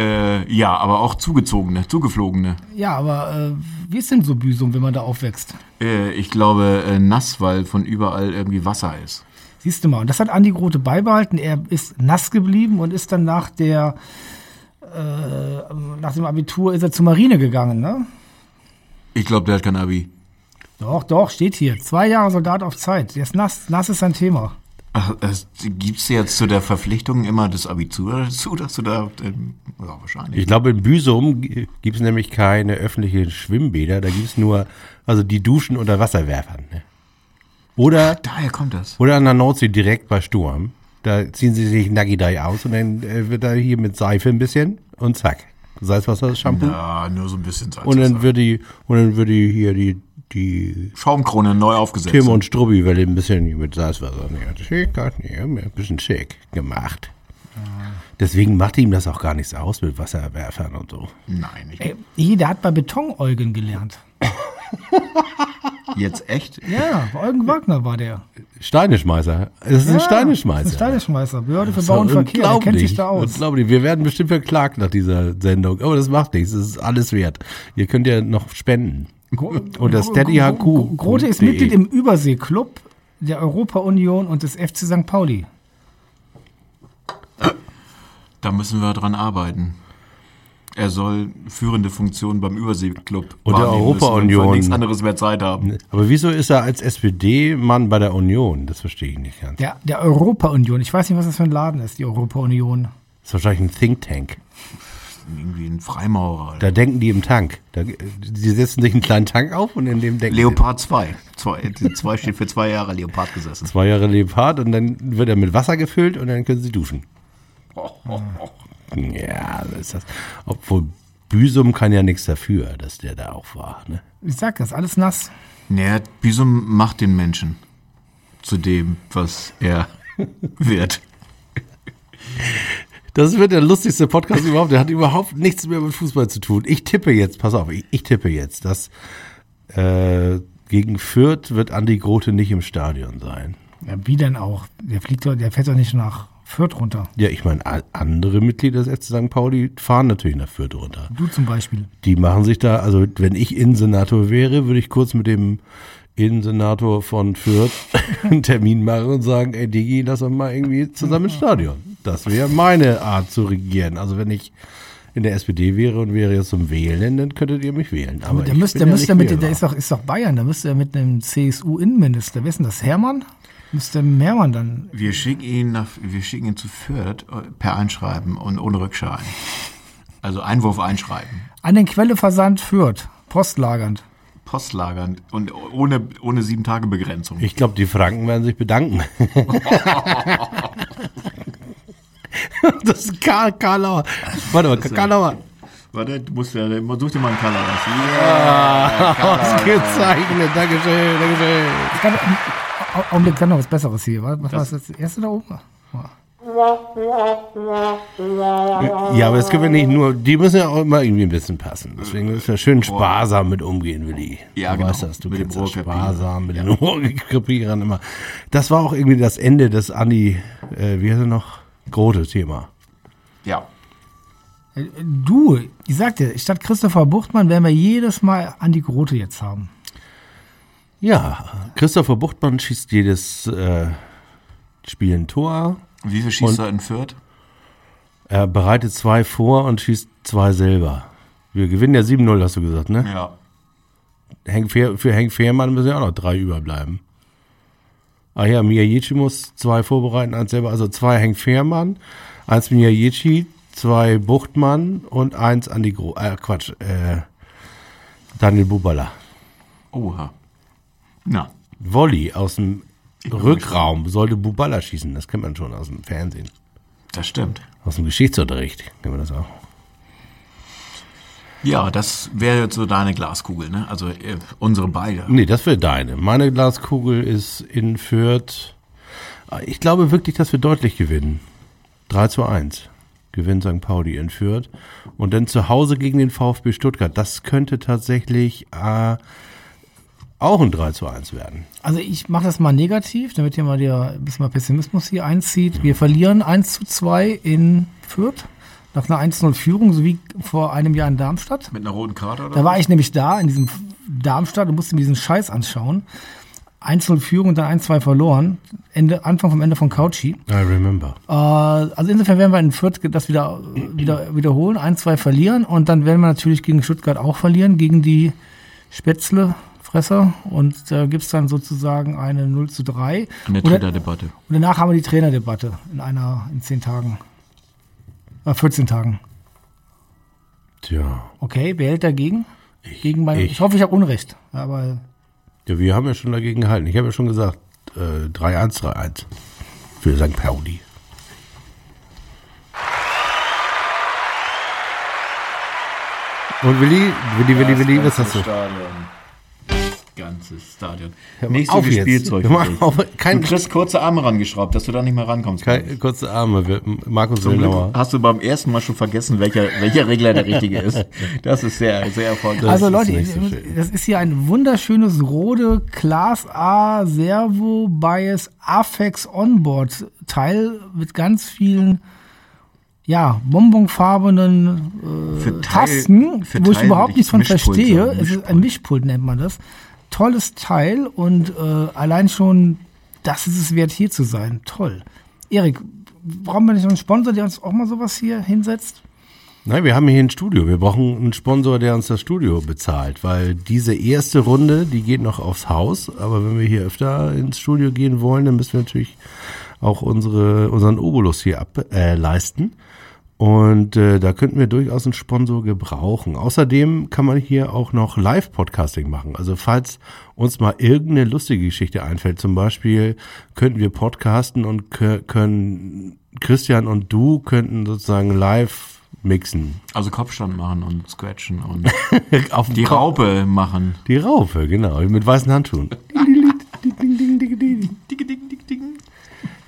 Äh, ja, aber auch zugezogene, zugeflogene. Ja, aber äh, wie ist denn so Büsum, wenn man da aufwächst? Äh, ich glaube äh, nass, weil von überall irgendwie Wasser ist. Siehst du mal, und das hat Andi Grote beibehalten. Er ist nass geblieben und ist dann nach der äh, nach dem Abitur ist er zur Marine gegangen, ne? Ich glaube, der hat kein Abi. Doch, doch, steht hier. Zwei Jahre Soldat auf Zeit. Der ist nass. Nass ist sein Thema. Ach, Gibt es jetzt zu der Verpflichtung immer das Abitur dazu, dass du da, ähm, ja, wahrscheinlich. Ich glaube, in Büsum gibt es nämlich keine öffentlichen Schwimmbäder, da gibt es nur, also die Duschen unter Wasserwerfern. Ne? Oder, Daher kommt das. oder an der Nordsee direkt bei Sturm. Da ziehen sie sich Nagidai aus und dann äh, wird da hier mit Seife ein bisschen und zack. Salzwasser, Shampoo. Ja, nur so ein bisschen Salz. und dann wird die, und dann wird die hier die, die Schaumkrone neu aufgesetzt. Tim und Strubbi Welle ein bisschen mit Salzwasser. Nee, schick, ein bisschen schick gemacht. Deswegen macht ihm das auch gar nichts aus mit Wasserwerfern und so. Nein, ich, Ey, der hat bei Betoneugen gelernt. jetzt echt? Ja, bei Eugen Wagner war der. Steineschmeißer. Es ist ein Ja, Steineschmeißer. Ein Steineschmeißer. Behörde für Das ist Bau und Verkehr. Der kennt sich da aus. Unglaublich. Wir werden bestimmt verklagt nach dieser Sendung. Aber das macht nichts. Das ist alles wert. Ihr könnt ja noch spenden. Unter *laughs* steadyhq. Gro- Grote ist Mitglied im Überseeklub der Europa-Union und des FC St. Pauli. Da müssen wir dran arbeiten. Er soll führende Funktionen beim Überseeklub Und der Europa-Union. und nichts anderes mehr Zeit haben. Aber wieso ist er als SPD-Mann bei der Union? Das verstehe ich nicht ganz. Der, der Europa-Union. Ich weiß nicht, was das für ein Laden ist, die Europa-Union. Das ist wahrscheinlich ein Think Tank. Irgendwie ein Freimaurer. Da denken die im Tank. Da, die setzen sich einen kleinen Tank auf und in dem denken Leopard 2. Zwei, zwei steht für zwei Jahre Leopard gesessen. zwei Jahre Leopard und dann wird er mit Wasser gefüllt und dann können sie duschen. *laughs* Ja, das ist das. Obwohl Büsum kann ja nichts dafür, dass der da auch war. Ne? Ich sag das, alles nass. Naja, Büsum macht den Menschen zu dem, was er *laughs* wird. Das wird der lustigste Podcast überhaupt. Der hat überhaupt nichts mehr mit Fußball zu tun. Ich tippe jetzt, pass auf, ich, ich tippe jetzt, dass äh, gegen Fürth wird Andi Grote nicht im Stadion sein. Ja, wie denn auch? Der fliegt der fährt doch nicht nach Fürth runter. Ja, ich meine, andere Mitglieder des FC St. Pauli fahren natürlich nach Fürth runter. Du zum Beispiel. Die machen sich da, also wenn ich Innensenator wäre, würde ich kurz mit dem Innensenator von Fürth *laughs* einen Termin machen und sagen, ey Digi, lass uns mal irgendwie zusammen ins Stadion. Das wäre meine Art zu regieren. Also wenn ich in der SPD wäre und wäre jetzt zum Wählen, dann könntet ihr mich wählen. Aber der müsste, der ja müsste mit, der ist doch, ist doch Bayern, da müsste er mit einem CSU-Innenminister, wer ist denn das, Hermann? Müsste Hermann dann, Wir schicken ihn nach, wir schicken ihn zu Fürth äh, per Einschreiben und ohne Rückschein. Also Einwurf einschreiben. an den Quelleversand Fürth, postlagernd. Postlagern und ohne, ohne sieben Tage Begrenzung. Ich glaube, die Franken werden sich bedanken. *laughs* *laughs* *laughs* das ist Karl Karlauer. Warte mal, Karlauer. Warte, du musst ja, such dir mal einen Color aus. Ausgezeichnet. Dankeschön, Dankeschön. Ich glaube, Au- Augenblick, dann noch was Besseres hier. Was, was war das, das erste da oben? Ja, aber das können wir nicht nur, die müssen ja auch immer irgendwie ein bisschen passen. Deswegen müssen wir schön sparsam mit umgehen, Willi. Ja, du genau. weißt das, du Mit dem kennst das sparsam mit den Ohrkrepierern immer. Das war auch irgendwie das Ende des Andi, äh, wie heißt er noch? Grote-Thema. Ja. Äh, Du, ich sagte, statt Christopher Buchtmann werden wir jedes Mal Andi Grote jetzt haben. Ja, Christopher Buchtmann schießt jedes äh, Spiel ein Tor. Wie viel schießt er in Fürth? Er bereitet zwei vor und schießt zwei selber. Wir gewinnen ja 7-0, hast du gesagt, ne? Ja. Henk Fehr, für Henk Fehrmann müssen ja auch noch drei überbleiben. Ah ja, Miyajici muss zwei vorbereiten, eins selber. Also zwei Henk Fehrmann, eins Miyajici, zwei Buchtmann und eins Andi Gro äh, Quatsch, äh, Daniel Bubala. Oha. Na. Volley aus dem Rückraum sollte Bubala schießen. Das kennt man schon aus dem Fernsehen. Das stimmt. Aus dem Geschichtsunterricht kennen wir das auch. Ja, das wäre jetzt so deine Glaskugel, ne? Also äh, unsere beide. Nee, das wäre deine. Meine Glaskugel ist in Fürth. Ich glaube wirklich, dass wir deutlich gewinnen. 3 zu 1. gewinnt St. Pauli in Fürth. Und dann zu Hause gegen den VfB Stuttgart. Das könnte tatsächlich äh, auch ein 3 zu 1 werden. Also ich mache das mal negativ, damit hier mal der ein bisschen mal Pessimismus hier einzieht. Wir verlieren 1 zu 2 in Fürth nach einer 1-0-Führung, so wie vor einem Jahr in Darmstadt. Mit einer roten Karte oder? Da war ich nämlich da in diesem Darmstadt und musste mir diesen Scheiß anschauen. 1-0 Führung und dann 1-2 verloren. Ende, Anfang vom Ende von Couchy. I remember. Äh, also insofern werden wir in Fürth das wieder, wieder wiederholen, 1-2 verlieren und dann werden wir natürlich gegen Stuttgart auch verlieren, gegen die Spätzle-Fresser. Und da gibt's dann sozusagen eine 0 zu 3. In der Und danach haben wir die Trainerdebatte in einer, in 10 Tagen. Äh, 14 Tagen. Tja. Okay, wer hält dagegen? Gegen mein, ich. ich. hoffe, ich habe Unrecht. Aber Ja, wir haben ja schon dagegen gehalten. Ich habe ja schon gesagt, äh, 3-1, 3-1 für St. Pauli. Und Willi, Willi, Willi, Willi, was hast du? Stadion. Ganzes Stadion. Nicht auf so viel jetzt. Spielzeug. Kein- du kriegst kurze Arme rangeschraubt, dass du da nicht mehr rankommst. ich. kurze Arme, Markus Willenauer. hast du beim ersten Mal schon vergessen, welcher, welcher Regler der richtige ist. *laughs* Das ist sehr, sehr erfolgreich. Also ist Leute, nicht so ich- schön. das ist hier ein wunderschönes Rode Class A Servo Bias Afex Onboard Teil mit ganz vielen ja, bonbonfarbenen äh, Für Teil- Tasten, für wo ich überhaupt nichts von verstehe. Es ist ein. Mischpult nennt man das. Tolles Teil und äh, allein schon, das ist es wert hier zu sein. Toll. Erik, brauchen wir nicht einen Sponsor, der uns auch mal sowas hier hinsetzt? Nein, wir haben hier ein Studio. Wir brauchen einen Sponsor, der uns das Studio bezahlt, weil diese erste Runde, die geht noch aufs Haus. Aber wenn wir hier öfter ins Studio gehen wollen, dann müssen wir natürlich auch unsere, unseren Obolus hier ableisten. Äh, leisten. Und äh, da könnten wir durchaus einen Sponsor gebrauchen. Außerdem kann man hier auch noch Live-Podcasting machen. Also falls uns mal irgendeine lustige Geschichte einfällt, zum Beispiel könnten wir podcasten und kö- können Christian und du könnten sozusagen live mixen. Also Kopfstand machen und scratchen und *laughs* Auf die Kopf. Raupe machen. Die Raupe, genau, mit weißen Handschuhen.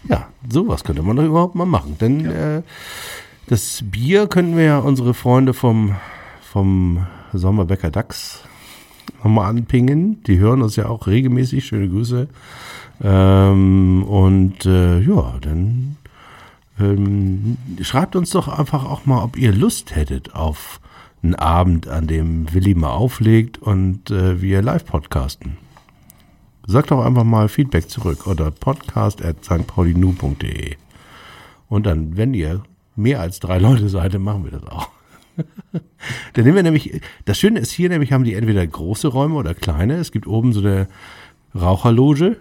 Ja, sowas könnte man doch überhaupt mal machen. Denn äh, das Bier könnten wir ja unsere Freunde vom, vom Sommerbäcker Dachs nochmal anpingen. Die hören uns ja auch regelmäßig. Schöne Grüße. Ähm, und äh, ja, dann ähm, schreibt uns doch einfach auch mal, ob ihr Lust hättet auf einen Abend, an dem Willi mal auflegt und äh, wir live podcasten. Sagt doch einfach mal Feedback zurück oder podcast at stpaulinu.de. Und dann, wenn ihr mehr als drei Leute seid, dann machen wir das auch. *laughs* dann nehmen wir nämlich, das Schöne ist hier nämlich, haben die entweder große Räume oder kleine. Es gibt oben so eine Raucherloge.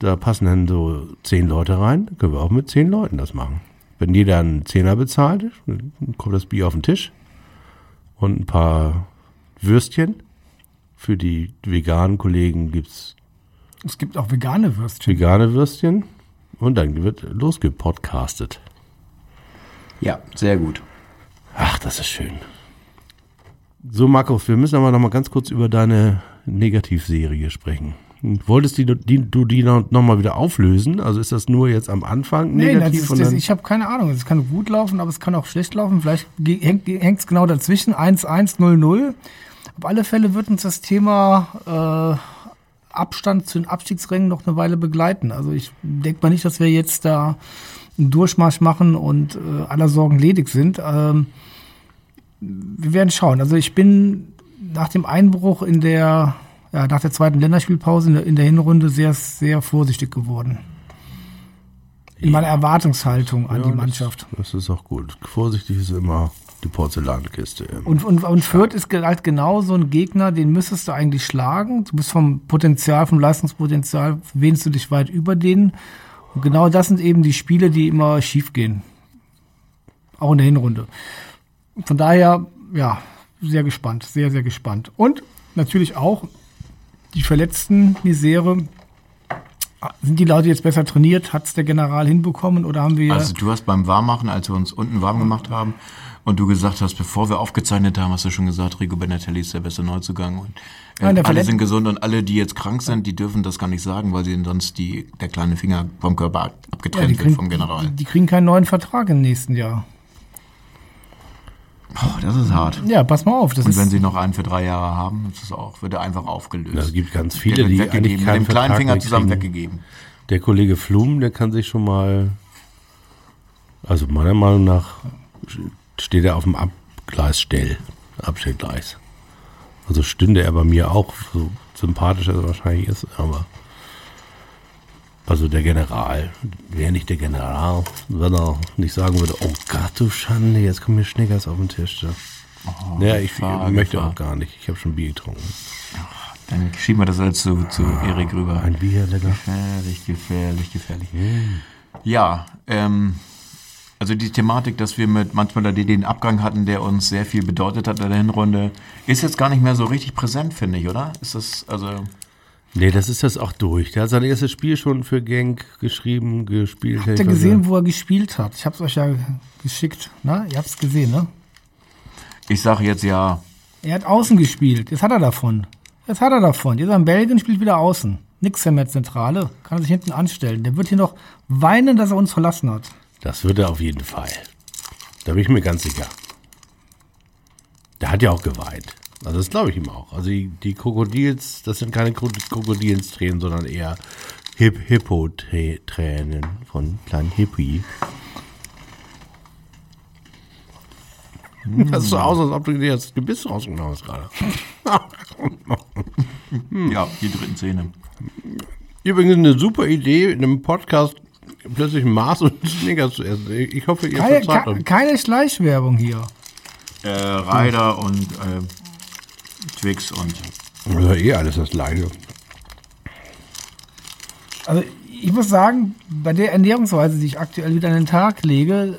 Da passen dann so zehn Leute rein. Da können wir auch mit zehn Leuten das machen. Wenn jeder einen Zehner bezahlt, dann kommt das Bier auf den Tisch und ein paar Würstchen. Für die veganen Kollegen gibt's Es gibt auch vegane Würstchen. vegane Würstchen und dann wird losgepodcastet. Ja, sehr gut. Ach, das ist schön. So, Markus, wir müssen aber noch mal ganz kurz über deine Negativserie sprechen. Wolltest die, die, du die noch, noch mal wieder auflösen? Also ist das nur jetzt am Anfang Nee, das negativ? ist, das, ich habe keine Ahnung. Es kann gut laufen, aber es kann auch schlecht laufen. Vielleicht hängt es genau dazwischen. 1-1-0-0. Auf alle Fälle wird uns das Thema äh, Abstand zu den Abstiegsrängen noch eine Weile begleiten. Also ich denke mal nicht, dass wir jetzt da einen Durchmarsch machen und äh, aller Sorgen ledig sind. Ähm, wir werden schauen. Also ich bin nach dem Einbruch in der, ja, nach der zweiten Länderspielpause in der, in der Hinrunde sehr, sehr vorsichtig geworden. In meiner Erwartungshaltung an Ja, die das- Mannschaft. Das ist auch gut. Vorsichtig ist immer die Porzellankiste. Und, und, und Fürth ist halt genau so ein Gegner, den müsstest du eigentlich schlagen. Du bist vom Potenzial, vom Leistungspotenzial, wähnst du dich weit über denen. Und genau das sind eben die Spiele, die immer schief gehen. Auch in der Hinrunde. Von daher, ja, sehr gespannt, sehr, sehr gespannt. Und natürlich auch die verletzten Misere. Sind die Leute jetzt besser trainiert? Hat es der General hinbekommen oder haben wir. Also du hast beim Warmmachen, als wir uns unten warm gemacht haben und du gesagt hast, bevor wir aufgezeichnet haben, hast du schon gesagt, Rico Benatelli ist der beste Neuzugang und äh, Nein, der alle sind gesund und alle, die jetzt krank sind, die dürfen das gar nicht sagen, weil sie sonst die, der kleine Finger vom Körper ab- Ja, abgetrennt die, wird kriegen, vom General. die kriegen keinen neuen Vertrag im nächsten Jahr. Boah, das ist hart. Ja, pass mal auf. Das Und ist, wenn sie noch einen für drei Jahre haben, ist es auch, wird er einfach aufgelöst. Es gibt ganz viele, die eigentlich mit keinen dem kleinen Vertrag Finger zusammen kriegen. weggegeben. Der Kollege Flum, der kann sich schon mal, also meiner Meinung nach steht er auf dem Abgleisstell, Abstellgleis. Also stünde er bei mir auch, so sympathisch er wahrscheinlich ist, aber also der General, wäre nicht der General, wenn er nicht sagen würde, oh Gott, du Schande, jetzt kommen mir Schnickers auf den Tisch. Ja, Oh, ja ich Gefahr, möchte Gefahr. auch gar nicht, ich habe schon Bier getrunken. Dann schieben wir das alles zu, zu Erik rüber. Ein Bier, lecker. Gefährlich, gefährlich, gefährlich. Ja, ähm, also die Thematik, dass wir mit manchmal den den Abgang hatten, der uns sehr viel bedeutet hat in der Hinrunde, ist jetzt gar nicht mehr so richtig präsent, finde ich, oder? Ist das, also, Nee, das ist das auch durch. Der hat sein erstes Spiel schon für Genk geschrieben, gespielt. habt ihr gesehen, wo er gespielt hat? Ich hab's euch ja geschickt. Ne? Ihr habt's gesehen, ne? ich sage jetzt ja, Er hat außen gespielt. Jetzt hat er davon. Jetzt hat er davon. Jetzt in Belgien spielt wieder außen. Nix mehr Zentrale. Kann sich hinten anstellen. Der wird hier noch weinen, dass er uns verlassen hat. Das wird er auf jeden Fall. Da bin ich mir ganz sicher. Der hat ja auch geweint. Also das glaube ich ihm auch. Also die, die Krokodils, das sind keine Kro- Krokodilstränen, sondern eher Hip Hippo-Tränen von kleinen Hippie. Das ist so aus, als ob du dir das Gebiss rausgenommen hast gerade. *laughs* ja, die dritten Zähne. Übrigens eine super Idee, in einem Podcast plötzlich Mars und *laughs* Snickers zu essen. Ich hoffe, ihr Keine, verzeiht ke keine Schleichwerbung hier. Äh, Ryder und äh, Twix und Das ist ja eh alles das Gleiche. Also ich muss sagen, bei der Ernährungsweise, die ich aktuell wieder an den Tag lege,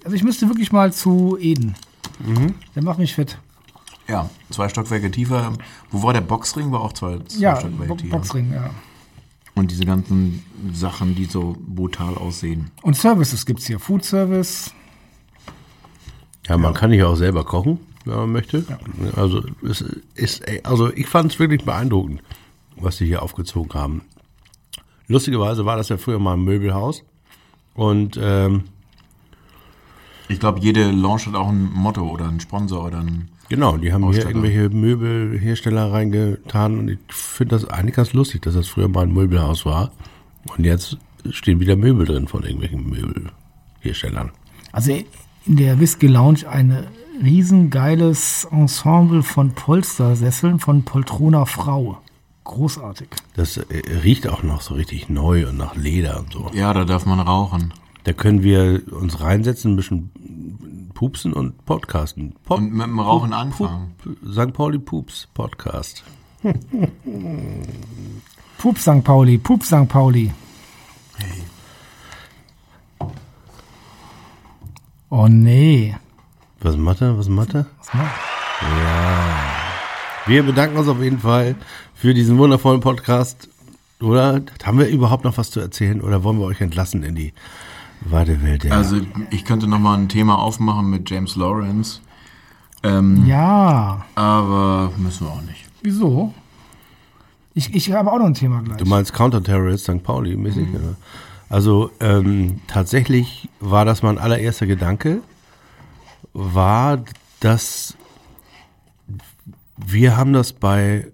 äh, also ich müsste wirklich mal zu Eden. Der macht mich fit. ja, zwei Stockwerke tiefer. Wo war der Boxring? War auch zwei, zwei Ja, Stockwerke Bo tiefer. Boxring, ja. Und diese ganzen Sachen, die so brutal aussehen. Und Services gibt's hier. Food Service. Ja, man kann hier auch selber kochen, wenn man möchte. Also, es ist, also ich fand es wirklich beeindruckend, was sie hier aufgezogen haben. Lustigerweise war das ja früher mal ein Möbelhaus. Und ähm, Ich glaube, jede Launch hat auch ein Motto oder einen Sponsor oder ein. genau, die haben hier irgendwelche Möbelhersteller reingetan. Und ich finde das eigentlich ganz lustig, dass das früher mal ein Möbelhaus war. Und jetzt stehen wieder Möbel drin von irgendwelchen Möbelherstellern. Also in der Whisky Lounge ein riesengeiles Ensemble von Polstersesseln von Poltrona Frau. Großartig. Das äh, riecht auch noch so richtig neu und nach Leder und so. Ja, da darf man rauchen. Da können wir uns reinsetzen, ein bisschen pupsen und podcasten. Pop, Und mit dem Rauchen anfangen. St. Pauli Pups Podcast. *laughs* Pup St. Pauli, Pup St. Pauli. Oh nee. Was macht er? Was macht er? Was macht? Wir bedanken uns auf jeden Fall für diesen wundervollen Podcast. Oder haben wir überhaupt noch was zu erzählen oder wollen wir euch entlassen in die weite Welt der Also, ich könnte noch mal ein Thema aufmachen mit James Lawrence. Ähm, Ja. Aber müssen wir auch nicht. Wieso? Ich, ich habe auch noch ein Thema gleich. Du meinst Counterterrorist St. Pauli mäßig? Ja. Also ähm, tatsächlich war das mein allererster Gedanke, war, dass wir haben das bei,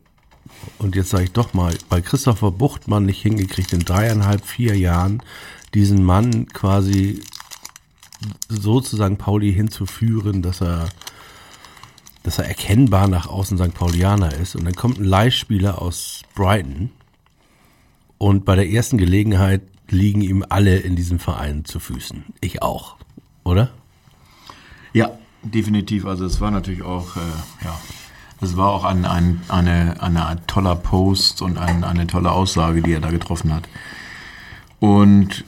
und jetzt sage ich doch mal, bei Christopher Buchtmann nicht hingekriegt, in dreieinhalb, vier Jahren diesen Mann quasi so zu St. Pauli hinzuführen, dass er dass er erkennbar nach außen St. Paulianer ist. Und dann kommt ein Leihspieler aus Brighton und bei der ersten Gelegenheit liegen ihm alle in diesem Verein zu Füßen. Ich auch, oder? Ja, definitiv. Also es war natürlich auch, äh, ja, es war auch ein, ein, eine, eine toller Post und ein, eine tolle Aussage, die er da getroffen hat. Und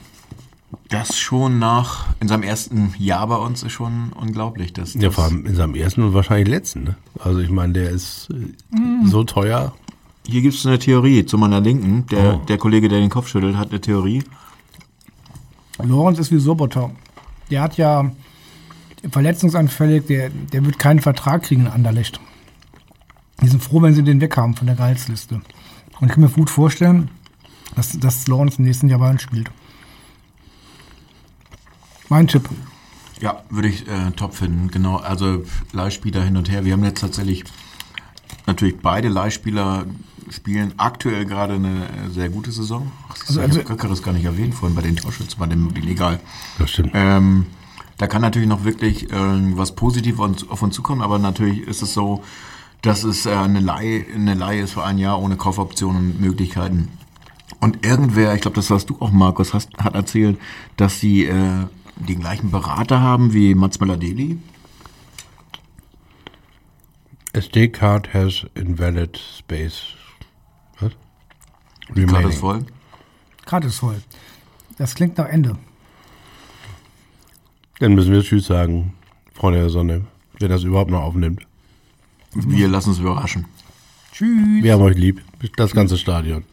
das schon nach, in seinem ersten Jahr bei uns ist schon unglaublich. Dass, Ja, das- vor allem in seinem ersten und wahrscheinlich letzten. Ne? Also ich meine, der ist äh, so teuer. Hier gibt es eine Theorie zu meiner Linken. Der, Oh. der Kollege, der den Kopf schüttelt, hat eine Theorie. Lorenz ist wie Sobotta. Der hat ja verletzungsanfällig, der, der wird keinen Vertrag kriegen in Anderlecht. Die sind froh, wenn sie den weg haben von der Gehaltsliste. Und ich kann mir gut vorstellen, dass, dass Lorenz im nächsten Jahr bei uns spielt. Mein Tipp. Ja, würde ich äh, top finden. Genau, also Leihspieler hin und her. Wir haben jetzt tatsächlich natürlich beide Leihspieler spielen aktuell gerade eine äh, sehr gute Saison. Ach, Also- also, also- ich habe das gar nicht erwähnt vorhin bei den Torschützen, bei dem illegal. Das stimmt. Ähm, da kann natürlich noch wirklich äh, was Positives auf uns- auf uns zukommen, aber natürlich ist es so, dass es äh, eine Leihe, eine Leihe ist für ein Jahr ohne Kaufoptionen und Möglichkeiten. Und irgendwer, ich glaube, das hast du auch, Markus, hast, hat erzählt, dass sie äh, den gleichen Berater haben wie Mats Möller-Deli. SD card has invalid space. Was? Die Karte ist voll. Karte ist voll. Das klingt nach Ende. Dann müssen wir Tschüss sagen, Freunde der Sonne, wenn das überhaupt noch aufnimmt. Wir lassen uns überraschen. Tschüss. Wir haben euch lieb, das ganze Stadion.